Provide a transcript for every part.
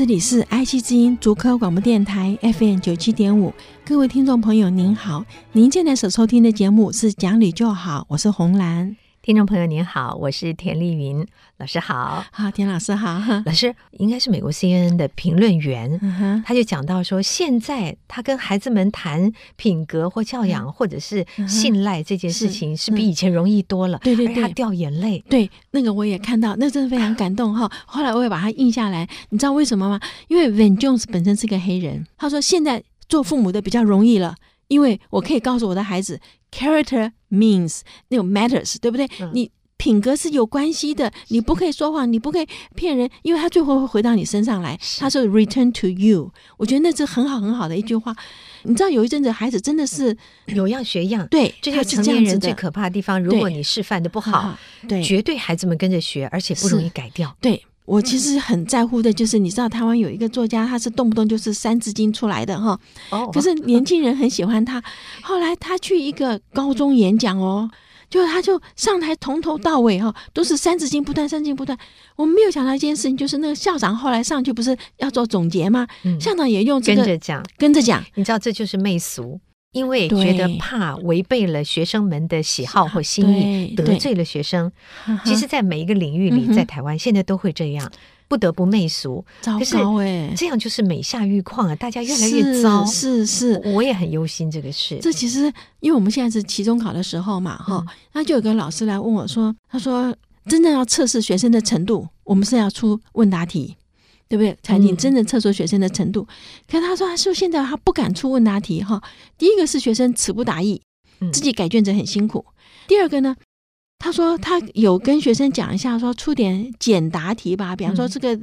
这里是爱惜之音足科广播电台 FM 九七点五，各位听众朋友您好，您现在所收听的节目是《讲理就好》，我是红兰。听众朋友您好，我是田丽云老师好，好田老师好，老师应该是美国 CNN 的评论员，他就讲到说，现在他跟孩子们谈品格或教养，嗯、或者是信赖这件事情，是比以前容易多了。对对对，他掉眼泪，对那个我也看到，那真的非常感动哈。后来我也把它印下来，你知道为什么吗？因为 Van Jones 本身是个黑人，他说现在做父母的比较容易了。因为我可以告诉我的孩子，character means 那种 matters，对不对？嗯、你品格是有关系的，你不可以说谎，你不可以骗人，因为他最后会回到你身上来。他说 return to you，我觉得那是很好很好的一句话。你知道有一阵子孩子真的是有样学样，对，这就是成年人最可怕的地方。如果你示范的不好，对，绝对孩子们跟着学，而且不容易改掉。对。我其实很在乎的，就是你知道，台湾有一个作家，他是动不动就是三字经出来的哈。哦。可是年轻人很喜欢他。后来他去一个高中演讲哦，就他就上台，从头到尾哈都是三字经不断，三字经不断。我们没有想到一件事情，就是那个校长后来上去不是要做总结吗？嗯。校长也用这个跟着讲，跟着讲。你知道这就是媚俗。因为觉得怕违背了学生们的喜好或心意，得罪了学生。其实，在每一个领域里，在台湾现在都会这样，不得不媚俗。糟糕哎，这样就是美下愈况啊！大家越来越糟。是是，我也很忧心这个事。这其实，因为我们现在是期中考的时候嘛，哈，那就有个老师来问我说：“他说，真正要测试学生的程度，我们是要出问答题。”对不对？才能真正测出学生的程度。嗯、可是他说，他说现在他不敢出问答题哈。第一个是学生词不达意，自己改卷子很辛苦。嗯、第二个呢，他说他有跟学生讲一下，说出点简答题吧，比方说这个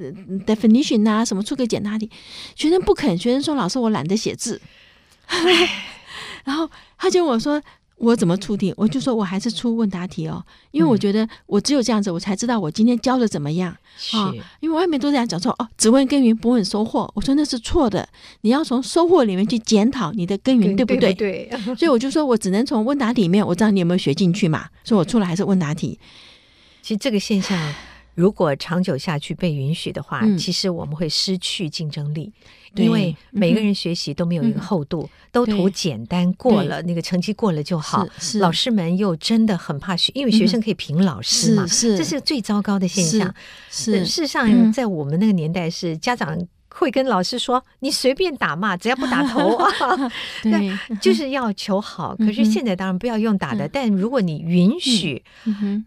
definition 啊什么，出个简答题。学生不肯，学生说老师我懒得写字。然后他就我说。我怎么出题？我就说我还是出问答题哦，因为我觉得我只有这样子，我才知道我今天教的怎么样啊。是因为外面都这样讲说哦，只问耕耘不问收获。我说那是错的，你要从收获里面去检讨你的耕耘对不对？对。所以我就说我只能从问答里面，我知道你有没有学进去嘛。所以我出来还是问答题。其实这个现象。如果长久下去被允许的话，嗯、其实我们会失去竞争力，因为每个人学习都没有一个厚度，嗯、都图简单过了，那个成绩过了就好。老师们又真的很怕学，因为学生可以评老师嘛，是是。这是最糟糕的现象。事实上，在我们那个年代，是家长。会跟老师说：“你随便打骂，只要不打头啊。”对，就是要求好。可是现在当然不要用打的，但如果你允许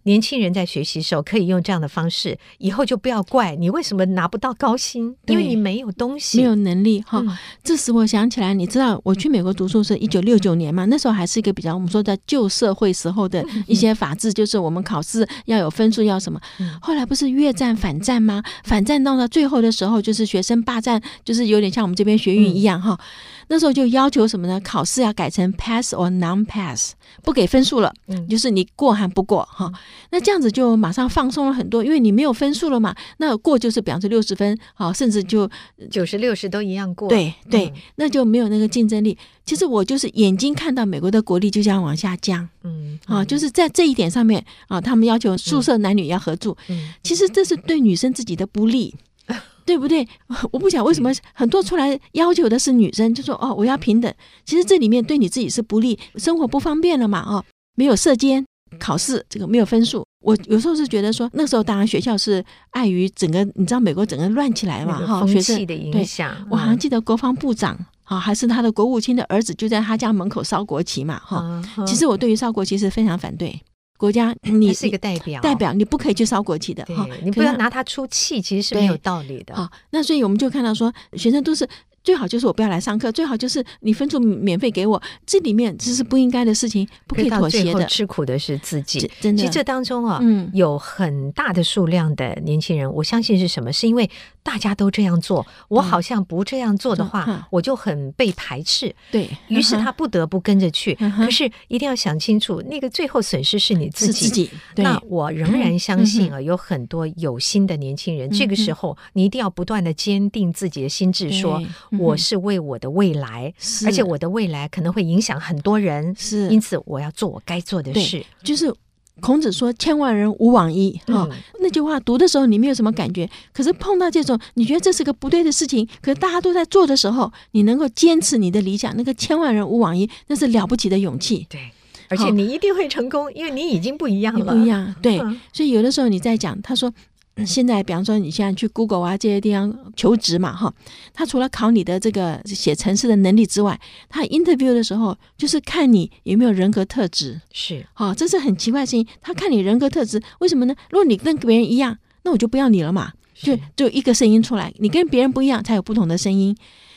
年轻人在学习时候可以用这样的方式，以后就不要怪你为什么拿不到高薪，因为你没有东西，没有能力。哈，这时我想起来，你知道我去美国读书是一九六九年嘛？那时候还是一个比较我们说的旧社会时候的 一些法制，就是我们考试要有分数，要什么。后来不是越战反战吗？反战到了最后的时候，就是学生霸。战就是有点像我们这边学运一样哈，嗯、那时候就要求什么呢？考试要改成 pass or non-pass，不给分数了，嗯、就是你过还不过哈。那这样子就马上放松了很多，因为你没有分数了嘛。那过就是比方说六十分，好，甚至就九十六十都一样过。对对，嗯、那就没有那个竞争力。其实我就是眼睛看到美国的国力就这样往下降，嗯啊，就是在这一点上面啊，他们要求宿舍男女要合住，嗯，其实这是对女生自己的不利。对不对？我不想为什么很多出来要求的是女生，就说哦，我要平等。其实这里面对你自己是不利，生活不方便了嘛？哦，没有射监，考试这个没有分数。我有时候是觉得说，那时候当然学校是碍于整个，你知道美国整个乱起来嘛？哈，风气的影响。我好像记得国防部长啊，还是他的国务卿的儿子，就在他家门口烧国旗嘛？哈，其实我对于烧国旗是非常反对。国家，你是一个代表，代表你不可以去烧国旗的哈，你不要拿它出气，其实是没有道理的。好，那所以我们就看到说，学生都是最好就是我不要来上课，最好就是你分数免费给我，这里面这是不应该的事情，不可以妥协的。吃苦的是自己，真的。其实这当中啊，嗯，有很大的数量的年轻人，我相信是什么？是因为大家都这样做，我好像不这样做的话，我就很被排斥。对，于是他不得不跟着去。可是一定要想清楚，那个最后损失是你自己。那我仍然相信啊，有很多有心的年轻人。这个时候，你一定要不断的坚定自己的心智，说我是为我的未来，而且我的未来可能会影响很多人。是，因此我要做我该做的事。就是。孔子说：“千万人吾往矣。”哈，那句话读的时候你没有什么感觉，可是碰到这种你觉得这是个不对的事情，可是大家都在做的时候，你能够坚持你的理想，那个千万人吾往矣，那是了不起的勇气。对，而且你一定会成功，因为你已经不一样了。不一样，对。所以有的时候你在讲，他说。现在，比方说你现在去 Google 啊这些地方求职嘛，哈，他除了考你的这个写程式的能力之外，他 interview 的时候就是看你有没有人格特质，是，好，这是很奇怪的事情。他看你人格特质，为什么呢？如果你跟别人一样，那我就不要你了嘛，就就一个声音出来，你跟别人不一样，才有不同的声音。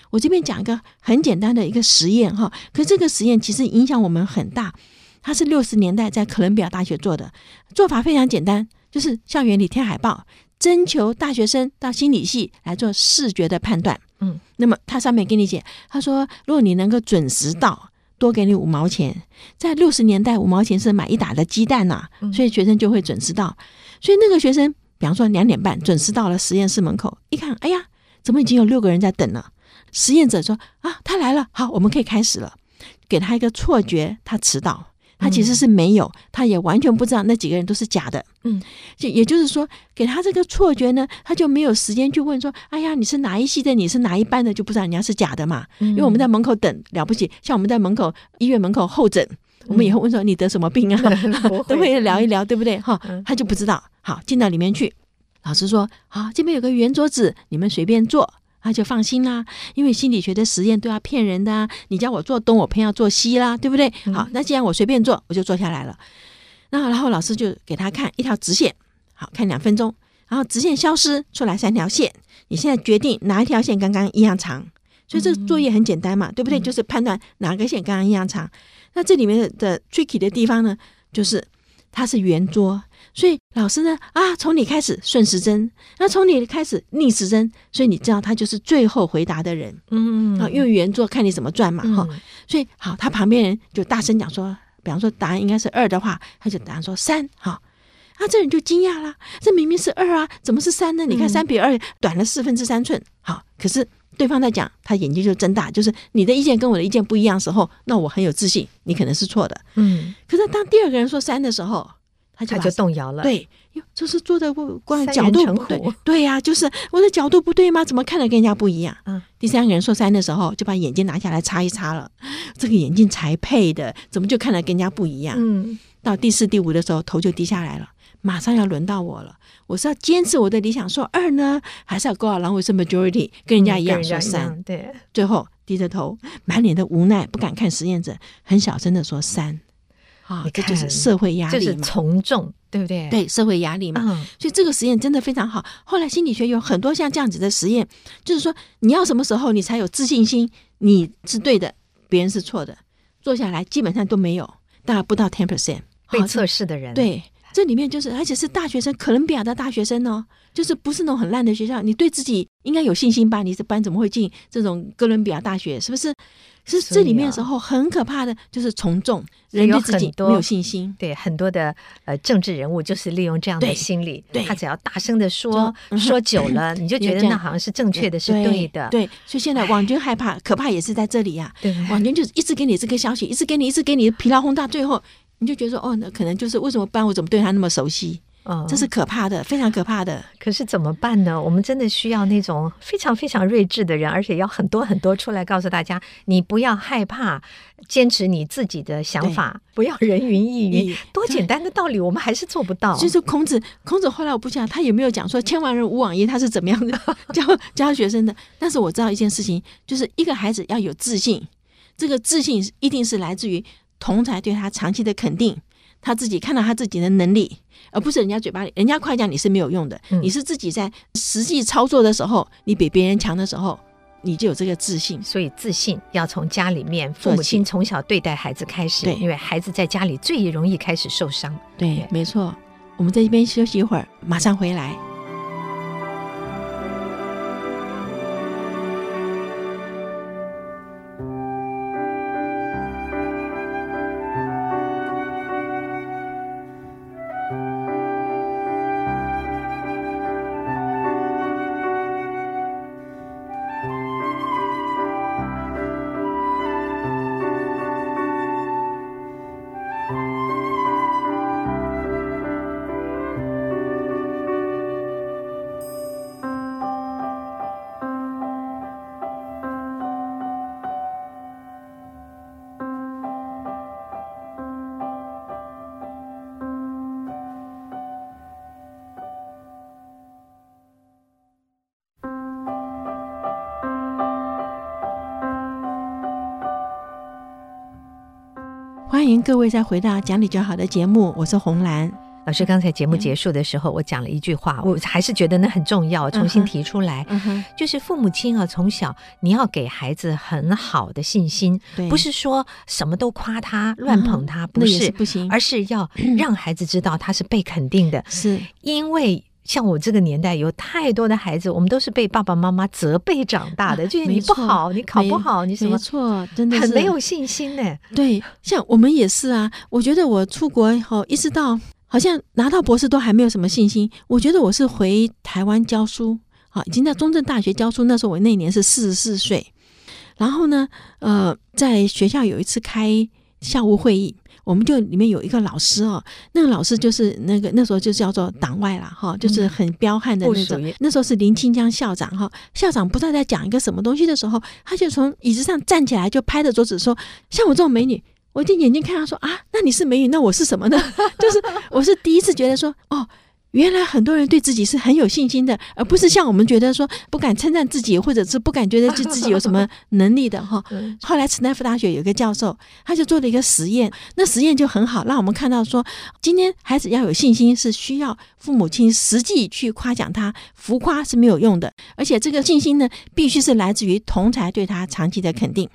我这边讲一个很简单的一个实验哈，可是这个实验其实影响我们很大。他是六十年代在哥伦比亚大学做的，做法非常简单。就是校园里贴海报，征求大学生到心理系来做视觉的判断。嗯，那么他上面给你写，他说，如果你能够准时到，多给你五毛钱。在六十年代，五毛钱是买一打的鸡蛋呐、啊，所以学生就会准时到。所以那个学生，比方说两点半准时到了实验室门口，一看，哎呀，怎么已经有六个人在等了？实验者说啊，他来了，好，我们可以开始了。给他一个错觉，他迟到。他其实是没有，他也完全不知道那几个人都是假的。嗯，就也就是说，给他这个错觉呢，他就没有时间去问说：“哎呀，你是哪一系的？你是哪一班的？”就不知道人家是假的嘛。因为我们在门口等了不起，像我们在门口医院门口候诊，我们也会问说：“你得什么病啊？” 都会聊一聊，对不对？哈，他就不知道。好，进到里面去，老师说：“好，这边有个圆桌子，你们随便坐。”他就放心啦，因为心理学的实验都要骗人的啊。你叫我做东，我偏要做西啦，对不对？好，那既然我随便做，我就坐下来了。那然后老师就给他看一条直线，好，看两分钟，然后直线消失出来三条线。你现在决定哪一条线刚刚一样长，所以这个作业很简单嘛，对不对？就是判断哪个线刚刚一样长。那这里面的 tricky 的地方呢，就是它是圆桌。所以老师呢啊，从你开始顺时针，那从你开始逆时针，所以你知道他就是最后回答的人，嗯，啊，用圆桌看你怎么转嘛，哈、嗯，所以好，他旁边人就大声讲说，比方说答案应该是二的话，他就答案说三，哈，啊，这人就惊讶啦，这明明是二啊，怎么是三呢？你看三比二短了四分之三寸，好，可是对方在讲，他眼睛就睁大，就是你的意见跟我的意见不一样的时候，那我很有自信，你可能是错的，嗯，可是当第二个人说三的时候。他就，动摇了，对，哟，就是坐的光角度不对，对呀、啊，就是我的角度不对吗？怎么看的跟人家不一样？嗯，第三个人说三的时候，就把眼镜拿下来擦一擦了，这个眼镜才配的，怎么就看的跟人家不一样？嗯，到第四、第五的时候，头就低下来了，马上要轮到我了，我是要坚持我的理想说二呢，还是要 go along with majority 跟人家一样说三？对，最后低着头，满脸的无奈，不敢看实验者，很小声的说三。啊，这就是社会压力嘛，就是从众，对不对？对，社会压力嘛。嗯，所以这个实验真的非常好。后来心理学有很多像这样子的实验，就是说你要什么时候你才有自信心，你是对的，别人是错的，做下来基本上都没有，大概不到 ten percent 被测试的人。对，这里面就是而且是大学生，哥伦比亚的大学生哦，就是不是那种很烂的学校，你对自己应该有信心吧？你这班怎么会进这种哥伦比亚大学？是不是？是这里面的时候很可怕的，就是从众，人对自己没有信心。对，很多的呃政治人物就是利用这样的心理，对，他只要大声的说，说久了，你就觉得那好像是正确的，是对的。对，所以现在网军害怕，可怕也是在这里呀。对，网军就是一直给你这个消息，一直给你，一直给你疲劳轰炸，最后你就觉得说，哦，那可能就是为什么班我怎么对他那么熟悉？嗯，这是可怕的，非常可怕的。可是怎么办呢？我们真的需要那种非常非常睿智的人，而且要很多很多出来告诉大家：你不要害怕，坚持你自己的想法，不要人云亦云。多简单的道理，我们还是做不到。就是孔子，孔子后来我不讲他有没有讲说“千万人吾往矣”，他是怎么样的 教教学生的？但是我知道一件事情，就是一个孩子要有自信，这个自信一定是来自于同才对他长期的肯定。他自己看到他自己的能力，而不是人家嘴巴里人家夸奖你是没有用的。嗯、你是自己在实际操作的时候，你比别人强的时候，你就有这个自信。所以自信要从家里面，父母亲从小对待孩子开始，对，因为孩子在家里最容易开始受伤。对，对没错。我们在这边休息一会儿，马上回来。欢迎各位再回到讲理就好的节目，我是红兰。老师刚才节目结束的时候，我讲了一句话，我还是觉得那很重要，重新提出来。就是父母亲啊，从小你要给孩子很好的信心，不是说什么都夸他、乱捧他，不是不行，而是要让孩子知道他是被肯定的。是。因为像我这个年代，有太多的孩子，我们都是被爸爸妈妈责备长大的，就是你不好，你考不好，你什么？没错，真的很没有信心呢。对，像我们也是啊。我觉得我出国以后，一直到。好像拿到博士都还没有什么信心。我觉得我是回台湾教书，啊，已经在中正大学教书。那时候我那年是四十四岁。然后呢，呃，在学校有一次开校务会议，我们就里面有一个老师哦，那个老师就是那个那时候就叫做党外了哈，就是很彪悍的那种。那时候是林清江校长哈，校长不知道在讲一个什么东西的时候，他就从椅子上站起来，就拍着桌子说：“像我这种美女。”我就眼睛看他说啊，那你是美女，那我是什么呢？就是我是第一次觉得说，哦，原来很多人对自己是很有信心的，而不是像我们觉得说不敢称赞自己，或者是不敢觉得自自己有什么能力的哈。后来，史丹福大学有一个教授，他就做了一个实验，那实验就很好，让我们看到说，今天孩子要有信心，是需要父母亲实际去夸奖他，浮夸是没有用的，而且这个信心呢，必须是来自于同侪对他长期的肯定。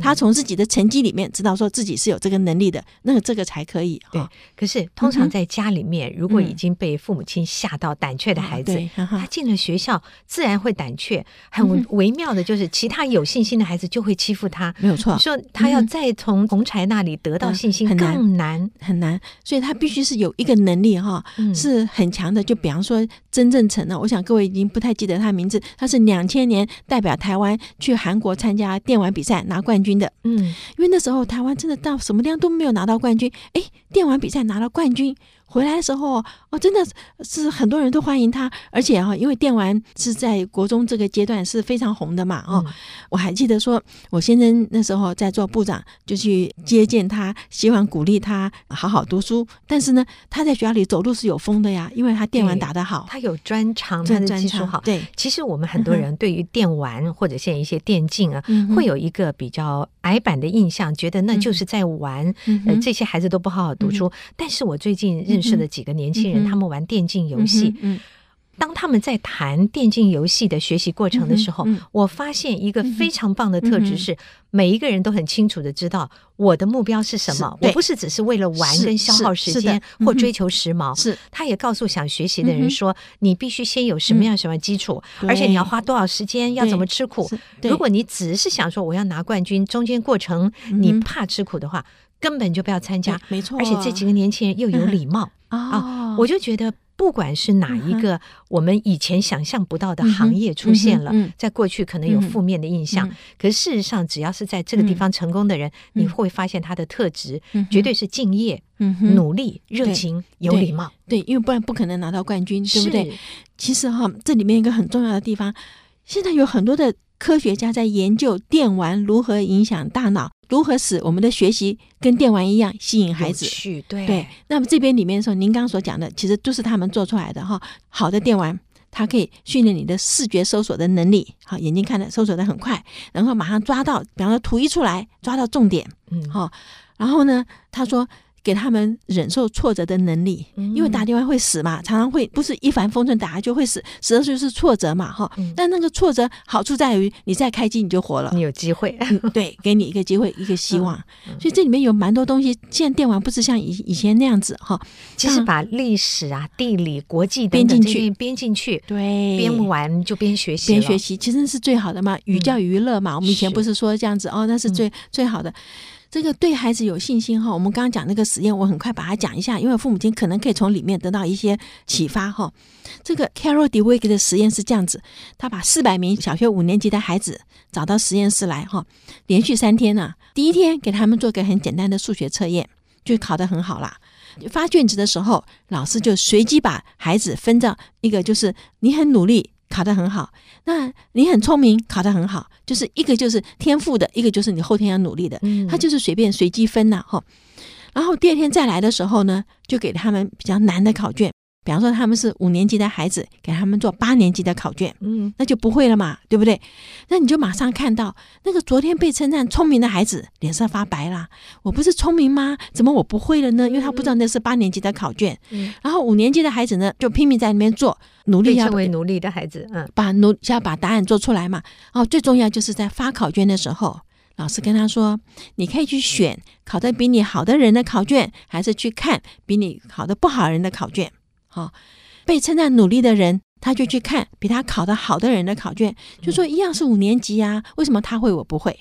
他从自己的成绩里面知道说自己是有这个能力的，那个这个才可以。对，可是通常在家里面，如果已经被父母亲吓到胆怯的孩子，他进了学校自然会胆怯。很微妙的就是，其他有信心的孩子就会欺负他。没有错，说他要再从红柴那里得到信心更难很难，所以他必须是有一个能力哈，是很强的。就比方说曾正成呢，我想各位已经不太记得他的名字，他是两千年代表台湾去韩国参加电玩比赛拿冠军的，嗯，因为那时候台湾真的到什么地方都没有拿到冠军，哎，电玩比赛拿了冠军。回来的时候，哦，真的是很多人都欢迎他，而且哈，因为电玩是在国中这个阶段是非常红的嘛，哦，我还记得说，我先生那时候在做部长，就去接见他，希望鼓励他好好读书。但是呢，他在学校里走路是有风的呀，因为他电玩打得好，他有专长，他的技术好。对，其实我们很多人对于电玩或者现在一些电竞啊，会有一个比较矮板的印象，觉得那就是在玩，呃，这些孩子都不好好读书。但是我最近认认识的几个年轻人，他们玩电竞游戏。当他们在谈电竞游戏的学习过程的时候，我发现一个非常棒的特质是，每一个人都很清楚的知道我的目标是什么。我不是只是为了玩跟消耗时间或追求时髦。是，他也告诉想学习的人说，你必须先有什么样什么基础，而且你要花多少时间，要怎么吃苦。如果你只是想说我要拿冠军，中间过程你怕吃苦的话。根本就不要参加，没错。而且这几个年轻人又有礼貌。啊，我就觉得不管是哪一个我们以前想象不到的行业出现了，在过去可能有负面的印象，可是事实上只要是在这个地方成功的人，你会发现他的特质绝对是敬业、努力、热情、有礼貌。对，因为不然不可能拿到冠军，对不对？其实哈，这里面一个很重要的地方，现在有很多的科学家在研究电玩如何影响大脑。如何使我们的学习跟电玩一样吸引孩子？对对。那么这边里面说，您刚刚所讲的，其实都是他们做出来的哈。好的电玩，它可以训练你的视觉搜索的能力，好，眼睛看的搜索的很快，然后马上抓到，比方说图一出来，抓到重点，嗯，好。然后呢，他说。给他们忍受挫折的能力，因为打电话会死嘛，常常会不是一帆风顺打就会死，死的就是挫折嘛，哈。但那个挫折好处在于，你再开机你就活了，你有机会，对，给你一个机会，一个希望。所以这里面有蛮多东西。现在电玩不是像以以前那样子哈，其实把历史啊、地理、国际编进去，编进去，对，编完就边学习，边学习，其实是最好的嘛，寓教于乐嘛。我们以前不是说这样子哦，那是最最好的。这个对孩子有信心哈，我们刚刚讲那个实验，我很快把它讲一下，因为父母亲可能可以从里面得到一些启发哈。这个 Carol Dweck 的实验是这样子，他把四百名小学五年级的孩子找到实验室来哈，连续三天呢，第一天给他们做个很简单的数学测验，就考得很好啦。发卷子的时候，老师就随机把孩子分到一个，就是你很努力。考得很好，那你很聪明，考得很好，就是一个就是天赋的，一个就是你后天要努力的，他就是随便随机分呐，哈。然后第二天再来的时候呢，就给他们比较难的考卷，比方说他们是五年级的孩子，给他们做八年级的考卷，嗯，那就不会了嘛，对不对？那你就马上看到那个昨天被称赞聪明的孩子脸色发白了。我不是聪明吗？怎么我不会了呢？因为他不知道那是八年级的考卷。嗯，然后五年级的孩子呢，就拼命在那边做，努力要成为努力的孩子，嗯，把努要把答案做出来嘛。哦，最重要就是在发考卷的时候，老师跟他说，你可以去选考得比你好的人的考卷，还是去看比你考得不好的人的考卷。好、哦，被称赞努力的人，他就去看比他考得好的人的考卷，就说一样是五年级啊，为什么他会我不会？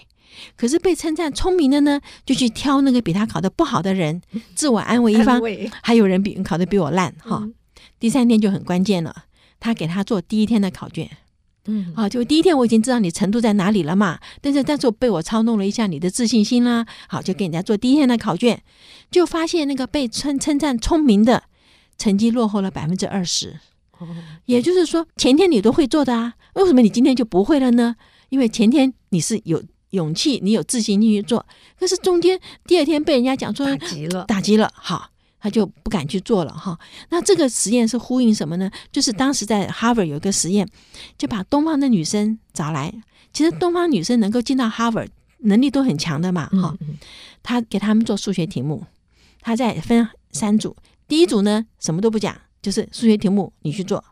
可是被称赞聪明的呢，就去挑那个比他考得不好的人，自我安慰一番。还有人比考得比我烂哈、哦。第三天就很关键了，他给他做第一天的考卷，嗯，啊，就第一天我已经知道你程度在哪里了嘛，但是但是我被我操弄了一下你的自信心啦，好，就给人家做第一天的考卷，就发现那个被称称赞聪明的。成绩落后了百分之二十，也就是说前天你都会做的啊，为什么你今天就不会了呢？因为前天你是有勇气，你有自信进去做，可是中间第二天被人家讲说打击了，打击了，好，他就不敢去做了哈。那这个实验是呼应什么呢？就是当时在 Harvard 有一个实验，就把东方的女生找来，其实东方女生能够进到 Harvard 能力都很强的嘛，哈。他给他们做数学题目，他在分三组。第一组呢，什么都不讲，就是数学题目你去做。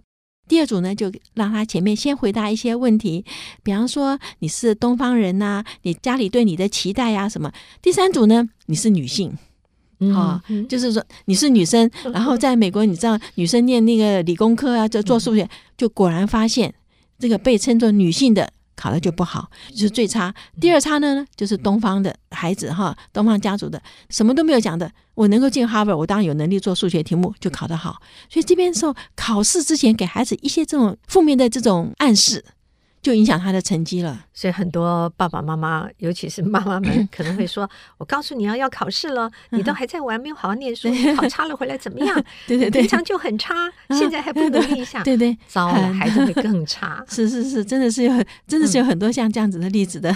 第二组呢，就让他前面先回答一些问题，比方说你是东方人呐、啊，你家里对你的期待呀、啊、什么。第三组呢，你是女性，啊、嗯哦，就是说你是女生，然后在美国，你知道女生念那个理工科啊，就做数学，就果然发现这个被称作女性的。考的就不好，就是最差。第二差呢，就是东方的孩子哈，东方家族的什么都没有讲的，我能够进哈佛，我当然有能力做数学题目，就考得好。所以这边时候考试之前给孩子一些这种负面的这种暗示。就影响他的成绩了，所以很多爸爸妈妈，尤其是妈妈们，可能会说：“我告诉你啊要考试了，你都还在玩，没有好好念书，你考差了回来怎么样？对对对，平常就很差，现在还不努力一下，对对，糟了，孩子会更差。是是是，真的是有，真的是有很多像这样子的例子的。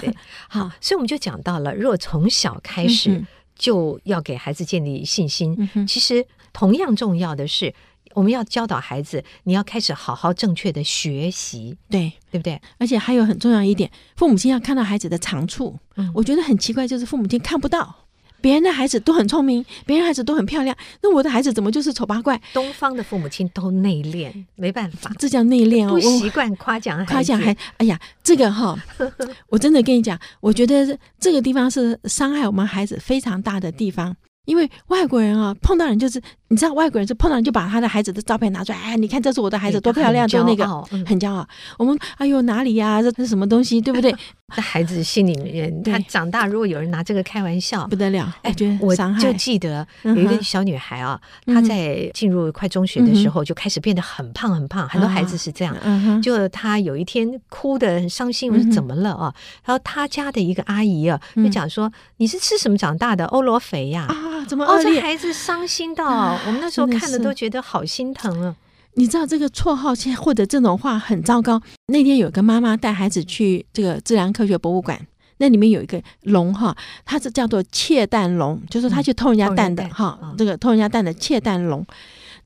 好，所以我们就讲到了，如果从小开始就要给孩子建立信心，其实同样重要的是。我们要教导孩子，你要开始好好正确的学习，对对不对？而且还有很重要一点，父母亲要看到孩子的长处。嗯，我觉得很奇怪，就是父母亲看不到别人的孩子都很聪明，别人孩子都很漂亮，那我的孩子怎么就是丑八怪？东方的父母亲都内敛，没办法，这叫内敛哦。不习惯夸奖夸奖还哎呀，这个哈，我真的跟你讲，我觉得这个地方是伤害我们孩子非常大的地方。因为外国人啊，碰到人就是你知道，外国人是碰到人就把他的孩子的照片拿出来，哎，你看这是我的孩子多漂亮，多那个很骄傲。我们哎呦哪里呀？这是什么东西，对不对？那孩子心里面，他长大如果有人拿这个开玩笑，不得了。哎，觉得我就记得有一个小女孩啊，她在进入快中学的时候就开始变得很胖很胖，很多孩子是这样。就她有一天哭得很伤心，我说怎么了啊？然后她家的一个阿姨啊，就讲说：“你是吃什么长大的？欧罗肥呀？”啊怎么哦，这孩子伤心到我们那时候看的都觉得好心疼啊！你知道这个绰号，或者这种话很糟糕。那天有个妈妈带孩子去这个自然科学博物馆，那里面有一个龙哈，它是叫做窃蛋龙，就是他去偷人家蛋的哈，这个偷人家蛋的窃蛋龙。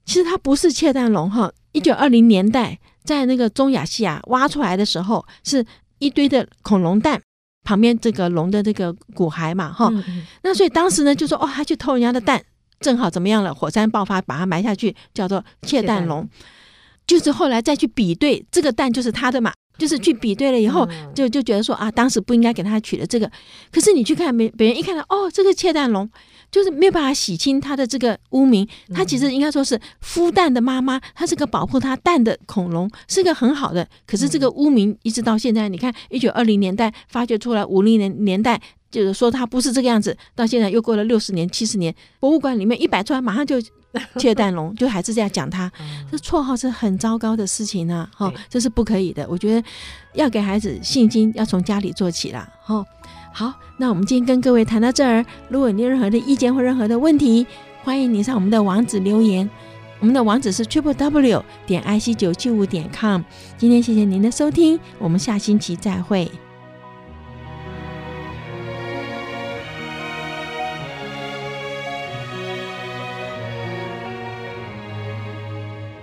其实它不是窃蛋龙哈，一九二零年代在那个中亚西亚挖出来的时候，是一堆的恐龙蛋。旁边这个龙的这个骨骸嘛，哈、那所以当时呢就说哦，他去偷人家的蛋，正好怎么样了？火山爆发，把它埋下去，叫做窃蛋龙。就是后来再去比对，这个蛋就是他的嘛，就是去比对了以后，嗯、就就觉得说啊，当时不应该给他取了这个。可是你去看别别人一看到哦，这个窃蛋龙。就是没有办法洗清他的这个污名，他其实应该说是孵蛋的妈妈，她是个保护他蛋的恐龙，是个很好的。可是这个污名一直到现在，你看一九二零年代发掘出来，五零年年代就是说他不是这个样子，到现在又过了六十年、七十年，博物馆里面一摆出来，马上就 窃蛋龙，就还是这样讲他，这绰号是很糟糕的事情呢，哈，这是不可以的。我觉得要给孩子信心，要从家里做起啦，哈。好，那我们今天跟各位谈到这儿。如果你有任何的意见或任何的问题，欢迎你上我们的网址留言。我们的网址是 triple w 点 i c 九七五点 com。今天谢谢您的收听，我们下星期再会。